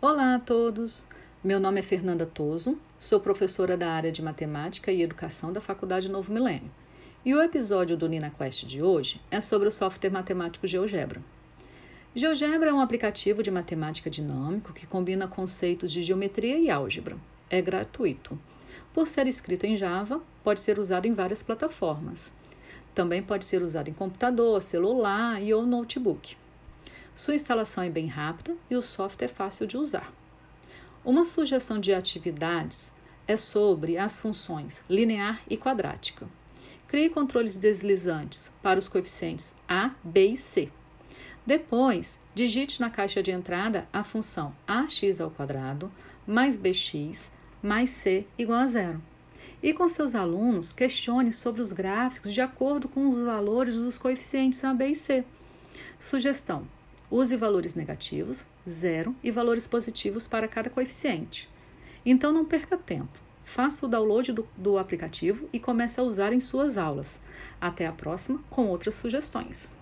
Olá a todos! Meu nome é Fernanda Toso, sou professora da área de Matemática e Educação da Faculdade Novo Milênio. E o episódio do NinaQuest de hoje é sobre o software matemático GeoGebra. GeoGebra é um aplicativo de matemática dinâmico que combina conceitos de geometria e álgebra. É gratuito. Por ser escrito em Java, pode ser usado em várias plataformas. Também pode ser usado em computador, celular e ou notebook. Sua instalação é bem rápida e o software é fácil de usar. Uma sugestão de atividades é sobre as funções linear e quadrática. Crie controles deslizantes para os coeficientes a, b e c. Depois, digite na caixa de entrada a função ax ao quadrado mais bx mais c igual a zero. E com seus alunos, questione sobre os gráficos de acordo com os valores dos coeficientes a, b e c. Sugestão: Use valores negativos, zero e valores positivos para cada coeficiente. Então não perca tempo. Faça o download do, do aplicativo e comece a usar em suas aulas. Até a próxima com outras sugestões.